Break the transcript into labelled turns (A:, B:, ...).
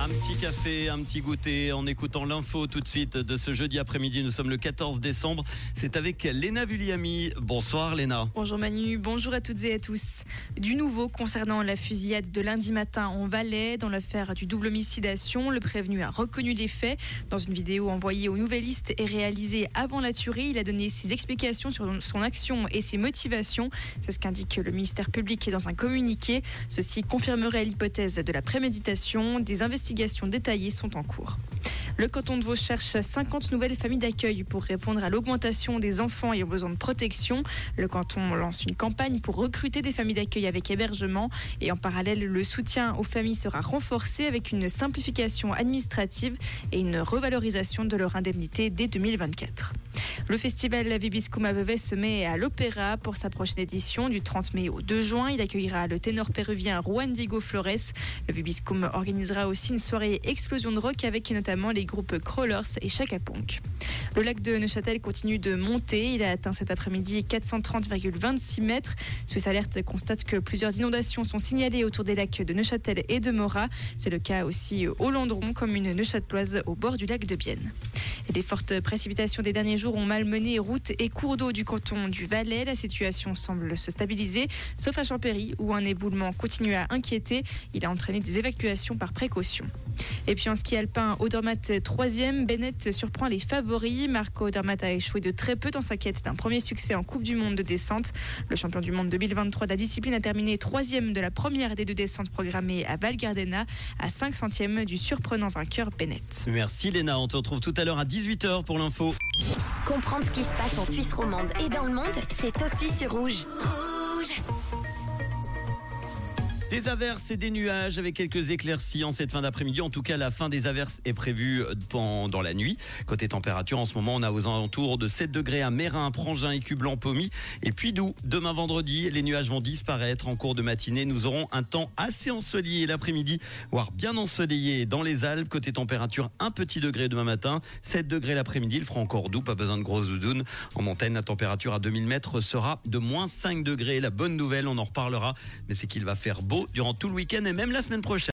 A: Un petit café, un petit goûter en écoutant l'info tout de suite de ce jeudi après-midi. Nous sommes le 14 décembre. C'est avec Léna Vulliami. Bonsoir Léna.
B: Bonjour Manu, bonjour à toutes et à tous. Du nouveau concernant la fusillade de lundi matin en Valais, dans l'affaire du double homicidation, le prévenu a reconnu les faits. Dans une vidéo envoyée aux Nouvellistes et réalisée avant la tuerie, il a donné ses explications sur son action et ses motivations. C'est ce qu'indique le ministère public dans un communiqué. Ceci confirmerait l'hypothèse de la préméditation. Des investigations détaillées sont en cours. Le canton de Vaud cherche 50 nouvelles familles d'accueil pour répondre à l'augmentation des enfants ayant besoin de protection. Le canton lance une campagne pour recruter des familles d'accueil avec hébergement et en parallèle, le soutien aux familles sera renforcé avec une simplification administrative et une revalorisation de leur indemnité dès 2024. Le festival La Vibiscum à Vevey se met à l'Opéra pour sa prochaine édition du 30 mai au 2 juin. Il accueillera le ténor péruvien Juan Diego Flores. Le Vibiscum organisera aussi une soirée explosion de rock avec notamment les groupes Crawlers et Chaka. Le lac de Neuchâtel continue de monter. Il a atteint cet après-midi 430,26 mètres. Suisse Alerte constate que plusieurs inondations sont signalées autour des lacs de Neuchâtel et de Morat. C'est le cas aussi au Landron, commune neuchâteloise au bord du lac de Bienne. Les fortes précipitations des derniers jours ont malmené routes et cours d'eau du canton du Valais. La situation semble se stabiliser, sauf à Champéry, où un éboulement continue à inquiéter. Il a entraîné des évacuations par précaution. Et puis en ski alpin, Odermatt 3e, Bennett surprend les favoris. Marco Odermatt a échoué de très peu dans sa quête d'un premier succès en Coupe du Monde de descente. Le champion du monde 2023 de la discipline a terminé troisième de la première des deux descentes programmées à Val Gardena, à 5 centièmes du surprenant vainqueur Bennett.
A: Merci Léna, on te retrouve tout à l'heure à 18h pour l'info.
C: Comprendre ce qui se passe en Suisse romande et dans le monde, c'est aussi sur Rouge. Rouge
A: des averses et des nuages avec quelques éclaircies en cette fin d'après-midi. En tout cas, la fin des averses est prévue pendant la nuit. Côté température, en ce moment, on a aux alentours de 7 degrés à Mérin, Prangin, Écublanc, Pommy. Et puis d'où Demain vendredi, les nuages vont disparaître en cours de matinée. Nous aurons un temps assez ensoleillé l'après-midi, voire bien ensoleillé dans les Alpes. Côté température, un petit degré demain matin, 7 degrés l'après-midi. Il fera encore doux, pas besoin de grosses doudounes. En montagne, la température à 2000 mètres sera de moins 5 degrés. La bonne nouvelle, on en reparlera, mais c'est qu'il va faire beau durant tout le week-end et même la semaine prochaine.